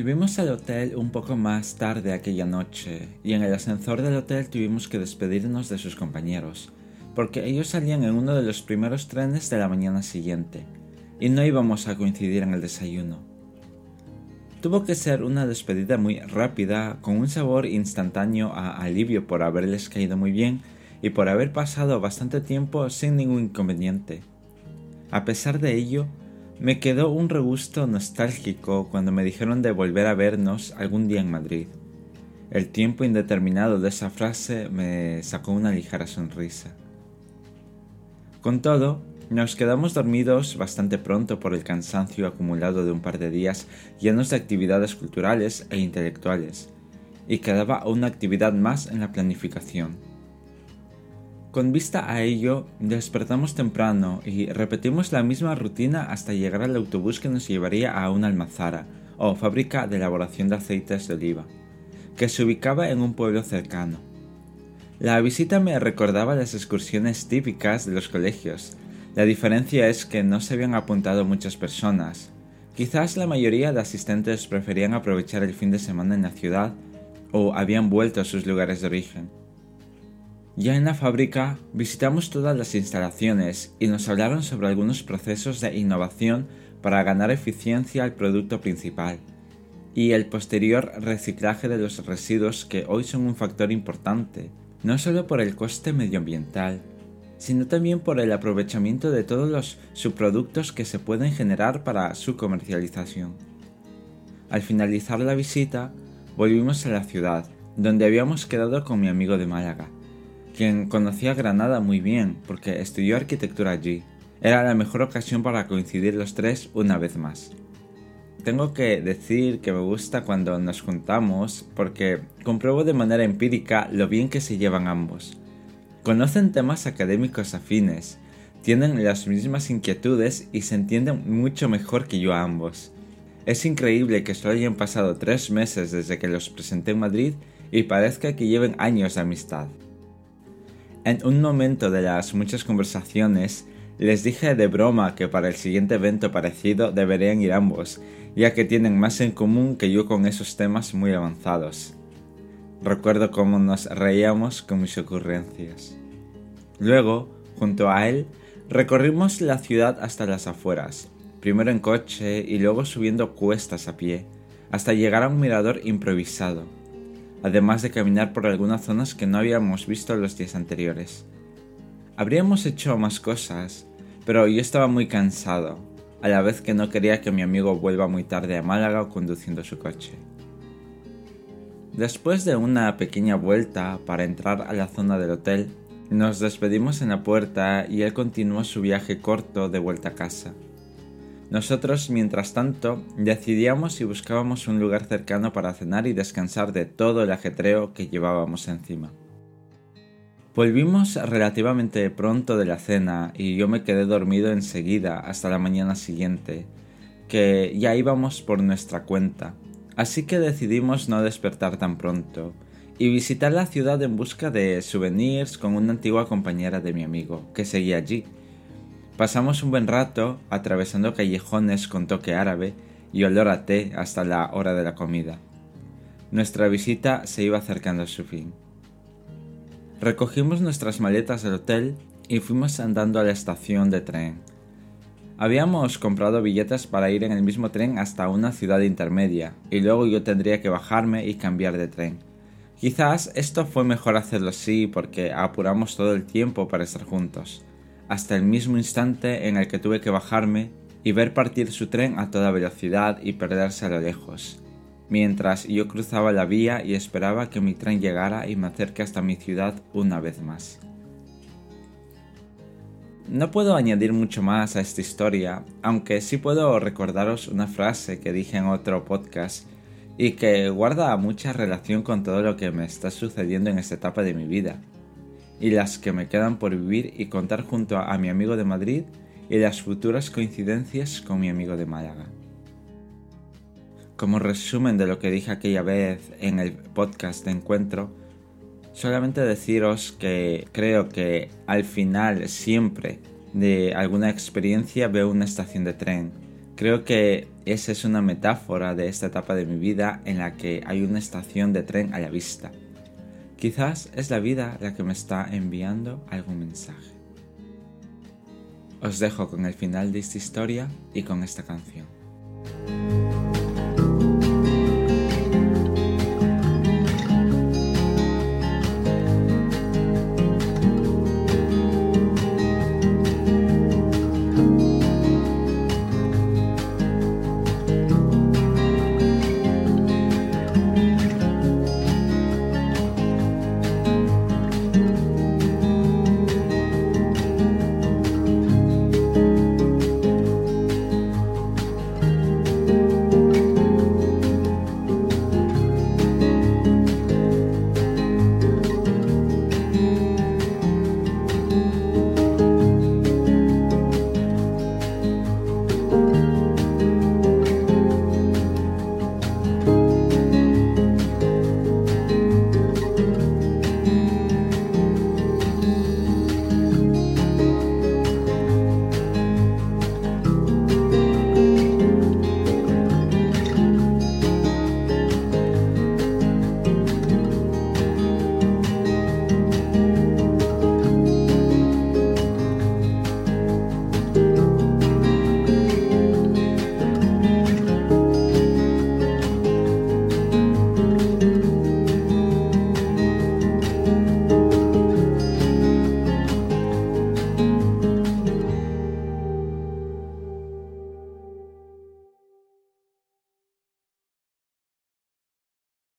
Volvimos al hotel un poco más tarde aquella noche y en el ascensor del hotel tuvimos que despedirnos de sus compañeros, porque ellos salían en uno de los primeros trenes de la mañana siguiente y no íbamos a coincidir en el desayuno. Tuvo que ser una despedida muy rápida, con un sabor instantáneo a alivio por haberles caído muy bien y por haber pasado bastante tiempo sin ningún inconveniente. A pesar de ello, me quedó un regusto nostálgico cuando me dijeron de volver a vernos algún día en Madrid. El tiempo indeterminado de esa frase me sacó una ligera sonrisa. Con todo, nos quedamos dormidos bastante pronto por el cansancio acumulado de un par de días llenos de actividades culturales e intelectuales, y quedaba una actividad más en la planificación. Con vista a ello, despertamos temprano y repetimos la misma rutina hasta llegar al autobús que nos llevaría a una almazara, o fábrica de elaboración de aceites de oliva, que se ubicaba en un pueblo cercano. La visita me recordaba las excursiones típicas de los colegios. La diferencia es que no se habían apuntado muchas personas. Quizás la mayoría de asistentes preferían aprovechar el fin de semana en la ciudad o habían vuelto a sus lugares de origen. Ya en la fábrica visitamos todas las instalaciones y nos hablaron sobre algunos procesos de innovación para ganar eficiencia al producto principal y el posterior reciclaje de los residuos que hoy son un factor importante, no solo por el coste medioambiental, sino también por el aprovechamiento de todos los subproductos que se pueden generar para su comercialización. Al finalizar la visita, volvimos a la ciudad, donde habíamos quedado con mi amigo de Málaga, quien conocía Granada muy bien porque estudió arquitectura allí. Era la mejor ocasión para coincidir los tres una vez más. Tengo que decir que me gusta cuando nos juntamos porque compruebo de manera empírica lo bien que se llevan ambos. Conocen temas académicos afines, tienen las mismas inquietudes y se entienden mucho mejor que yo a ambos. Es increíble que solo hayan pasado tres meses desde que los presenté en Madrid y parezca que lleven años de amistad. En un momento de las muchas conversaciones, les dije de broma que para el siguiente evento parecido deberían ir ambos, ya que tienen más en común que yo con esos temas muy avanzados. Recuerdo cómo nos reíamos con mis ocurrencias. Luego, junto a él, recorrimos la ciudad hasta las afueras, primero en coche y luego subiendo cuestas a pie, hasta llegar a un mirador improvisado además de caminar por algunas zonas que no habíamos visto los días anteriores. Habríamos hecho más cosas, pero yo estaba muy cansado, a la vez que no quería que mi amigo vuelva muy tarde a Málaga conduciendo su coche. Después de una pequeña vuelta para entrar a la zona del hotel, nos despedimos en la puerta y él continuó su viaje corto de vuelta a casa. Nosotros, mientras tanto, decidíamos si buscábamos un lugar cercano para cenar y descansar de todo el ajetreo que llevábamos encima. Volvimos relativamente pronto de la cena y yo me quedé dormido enseguida hasta la mañana siguiente, que ya íbamos por nuestra cuenta, así que decidimos no despertar tan pronto y visitar la ciudad en busca de souvenirs con una antigua compañera de mi amigo, que seguía allí, Pasamos un buen rato atravesando callejones con toque árabe y olor a té hasta la hora de la comida. Nuestra visita se iba acercando a su fin. Recogimos nuestras maletas del hotel y fuimos andando a la estación de tren. Habíamos comprado billetes para ir en el mismo tren hasta una ciudad intermedia, y luego yo tendría que bajarme y cambiar de tren. Quizás esto fue mejor hacerlo así porque apuramos todo el tiempo para estar juntos hasta el mismo instante en el que tuve que bajarme y ver partir su tren a toda velocidad y perderse a lo lejos, mientras yo cruzaba la vía y esperaba que mi tren llegara y me acerque hasta mi ciudad una vez más. No puedo añadir mucho más a esta historia, aunque sí puedo recordaros una frase que dije en otro podcast y que guarda mucha relación con todo lo que me está sucediendo en esta etapa de mi vida y las que me quedan por vivir y contar junto a, mi amigo de Madrid y las futuras coincidencias con mi amigo de Málaga. Como resumen de lo que dije aquella vez en el podcast de encuentro, solamente deciros que creo que al final siempre de alguna experiencia veo una estación de tren, Creo que esa es una metáfora de esta etapa de mi vida en la que hay una estación de tren a la vista. Quizás es la vida la que me está enviando algún mensaje. Os dejo con el final de esta historia y con esta canción.